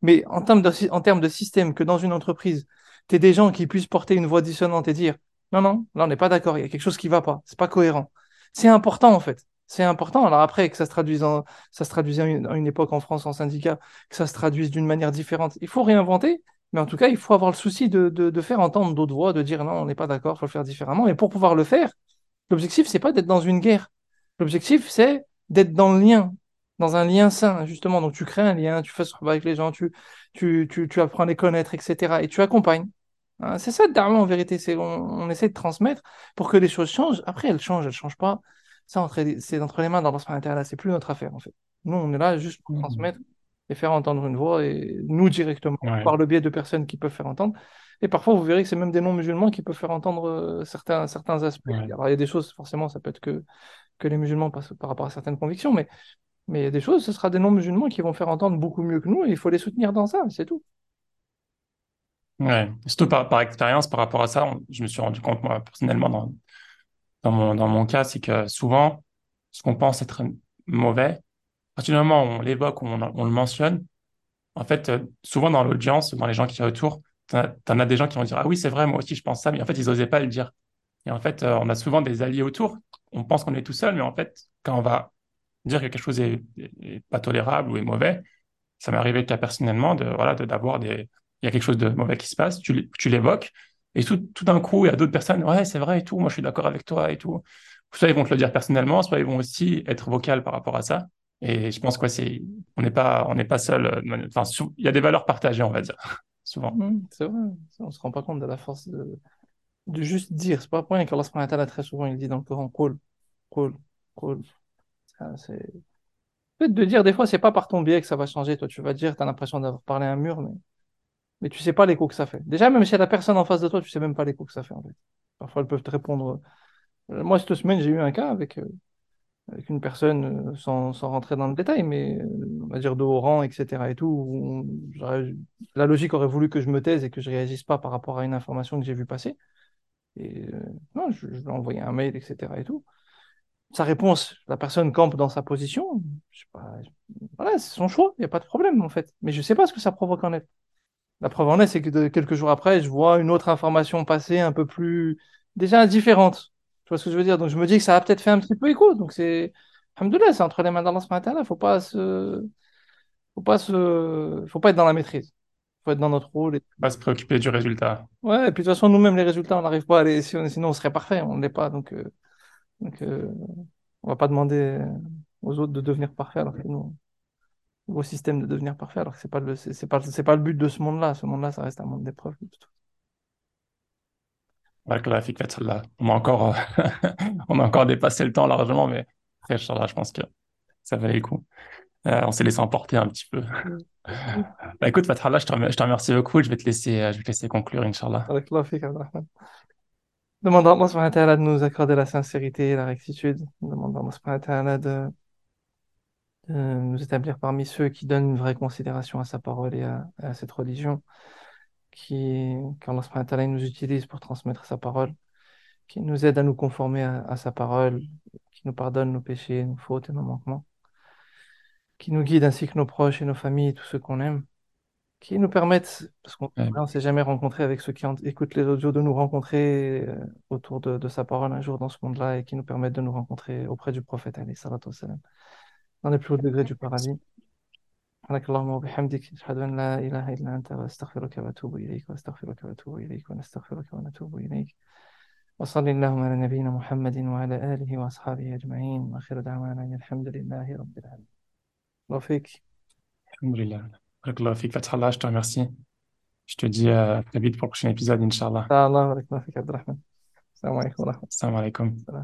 Mais en termes de, en termes de système, que dans une entreprise, tu des gens qui puissent porter une voix dissonante et dire, non, non, là on n'est pas d'accord, il y a quelque chose qui va pas, c'est pas cohérent. C'est important en fait. C'est important. Alors après, que ça se traduise en, ça se traduisait à une, époque en France en syndicat, que ça se traduise d'une manière différente. Il faut réinventer, mais en tout cas, il faut avoir le souci de, de, faire entendre d'autres voix, de dire non, on n'est pas d'accord, il faut le faire différemment. Et pour pouvoir le faire, l'objectif, c'est pas d'être dans une guerre. L'objectif, c'est d'être dans le lien, dans un lien sain, justement. Donc tu crées un lien, tu fais ce travail avec les gens, tu, tu, tu, apprends à les connaître, etc. Et tu accompagnes. Hein, c'est ça, Darwin, en vérité. C'est, on, on essaie de transmettre pour que les choses changent. Après, elles changent, elles changent pas. Ça, c'est entre les mains d'Allah subhanahu c'est plus notre affaire, en fait. Nous, on est là juste pour Hmm, transmettre et faire entendre une voix, et nous directement, Ouais, par le biais de personnes qui peuvent faire entendre. Et parfois, vous verrez que c'est même des non-musulmans qui peuvent faire entendre euh, certains, certains aspects. ouais, Alors, il y a des choses, forcément, ça peut être que, que les musulmans par, par rapport à certaines convictions, mais, mais il y a des choses, ce sera des non-musulmans qui vont faire entendre beaucoup mieux que nous, et il faut les soutenir dans ça, c'est tout. ouais. Surtout par, par expérience, par rapport à ça, on- je me suis rendu compte, moi, personnellement, dans, dans mon, dans mon cas, c'est que souvent, ce qu'on pense être mauvais, à partir du moment où on l'évoque, on, le mentionne, en fait, euh, souvent dans l'audience, dans les gens qui sont autour, as, t'en as des gens qui vont dire, ah oui, c'est vrai, moi aussi, je pense ça, mais en fait, ils n'osaient pas le dire. Et en fait, euh, on a souvent des alliés autour. On pense qu'on est tout seul, mais en fait, quand on va dire que quelque chose est, est- pas tolérable ou est mauvais, ça m'est arrivé cas personnellement de, voilà, d'avoir des, il y a quelque chose de mauvais qui se passe, tu, tu l'évoques, et tout, tout d'un coup, il y a d'autres personnes, ouais, c'est vrai et tout, moi je suis d'accord avec toi et tout. Soit ils vont te le dire personnellement, soit ils vont aussi être vocaux par rapport à ça. Et je pense que ouais, c'est, on n'est pas, on n'est pas seul. euh, Enfin, il y a des valeurs partagées, on va dire, [LAUGHS] souvent. Mhm, c'est vrai, on se rend pas compte de la force de, juste dire. C'est pas pour rien qu'Allah très souvent, il dit dans le Coran, Qul, Qul. Ça, c'est... Peut-être de dire des fois, c'est pas par ton biais que ça va changer. Toi, tu vas dire, tu as l'impression d'avoir parlé à un mur, mais, mais tu sais pas l'écho que ça fait. Déjà, même si y a la personne en face de toi, tu sais même pas l'écho que ça fait, en fait. Parfois, elles peuvent te répondre. Euh, Moi, cette semaine, j'ai eu un cas avec, euh, avec une personne, euh, sans, sans rentrer dans le détail, mais on va dire de haut rang, etc. et tout. La logique aurait voulu que je me taise et que je réagisse pas par rapport à une information que j'ai vue passer. Et non, je, lui ai envoyé un mail, etc. et tout. Sa réponse, la personne campe dans sa position. Je sais pas, voilà, c'est son choix, il n'y a pas de problème en fait. Mais je sais pas ce que ça provoque en elle. La preuve en est, c'est que quelques jours après, je vois une autre information passer un peu plus, déjà différente. Tu vois ce que je veux dire? Donc je me dis que ça a peut-être fait un petit peu écho. Donc c'est, Alhamdoulilah, c'est entre les mains d'Allah wa ta'ala. Faut pas se, faut pas se, faut pas être dans la maîtrise. Faut être dans notre rôle. Et... Pas se préoccuper du résultat. Ouais, et puis de toute façon, nous-mêmes, les résultats, on n'arrive pas à les, si on- sinon on serait parfait. On ne l'est pas. Donc, euh, donc euh, on va pas demander aux autres de devenir parfaits alors que nous, au système de devenir parfait, alors que c'est pas le, c'est pas, c'est pas le but de ce monde-là. Ce monde-là, ça reste un monde Fatallah. On a encore, euh, [LAUGHS] on a encore dépassé le temps largement, mais Inch'Allah, je pense que ça valait le coup. Euh, on s'est laissé emporter un petit peu. [LAUGHS] Bah, écoute, Fatallah, je te remer- je te remercie beaucoup. Je vais te laisser, euh, je vais te laisser conclure, Inch'Allah. Demandons à Allah de nous accorder la sincérité et la rectitude. Demandons à Allah de, de nous établir parmi ceux qui donnent une vraie considération à sa parole et à, à cette religion, qui, qu'Allah subhanahu nous utilise pour transmettre sa parole, qui nous aide à nous conformer à, à sa parole, qui nous pardonne nos péchés, nos fautes et nos manquements, qui nous guide ainsi que nos proches et nos familles et tous ceux qu'on aime qui nous permettent, parce qu'on Amen. ne s'est jamais rencontré avec ceux qui en- écoutent les audios, de nous rencontrer euh, autour de, de sa parole un jour dans ce monde-là et qui nous permettent de nous rencontrer auprès du prophète, alayhi salatu dans les plus hauts degrés du paradis. سبحانك اللهم وبحمدك أشهد أن لا إله إلا أنت وأستغفرك وأتوب إليك وأستغفرك وأتوب إليك ونستغفرك ونتوب إليك وصلى اللهم على نبينا محمد وعلى آله وأصحابه أجمعين وآخر دعوانا أن الحمد لله رب العالمين الله فيك Alhamdulillah. Barakallahu fik, Fatah Allah, je te remercie. Je te dis à très vite pour le prochain épisode, Inch'Allah. الله بارك الله فيك عبد الرحمن السلام عليكم ورحمة Assalamu alaikum. الله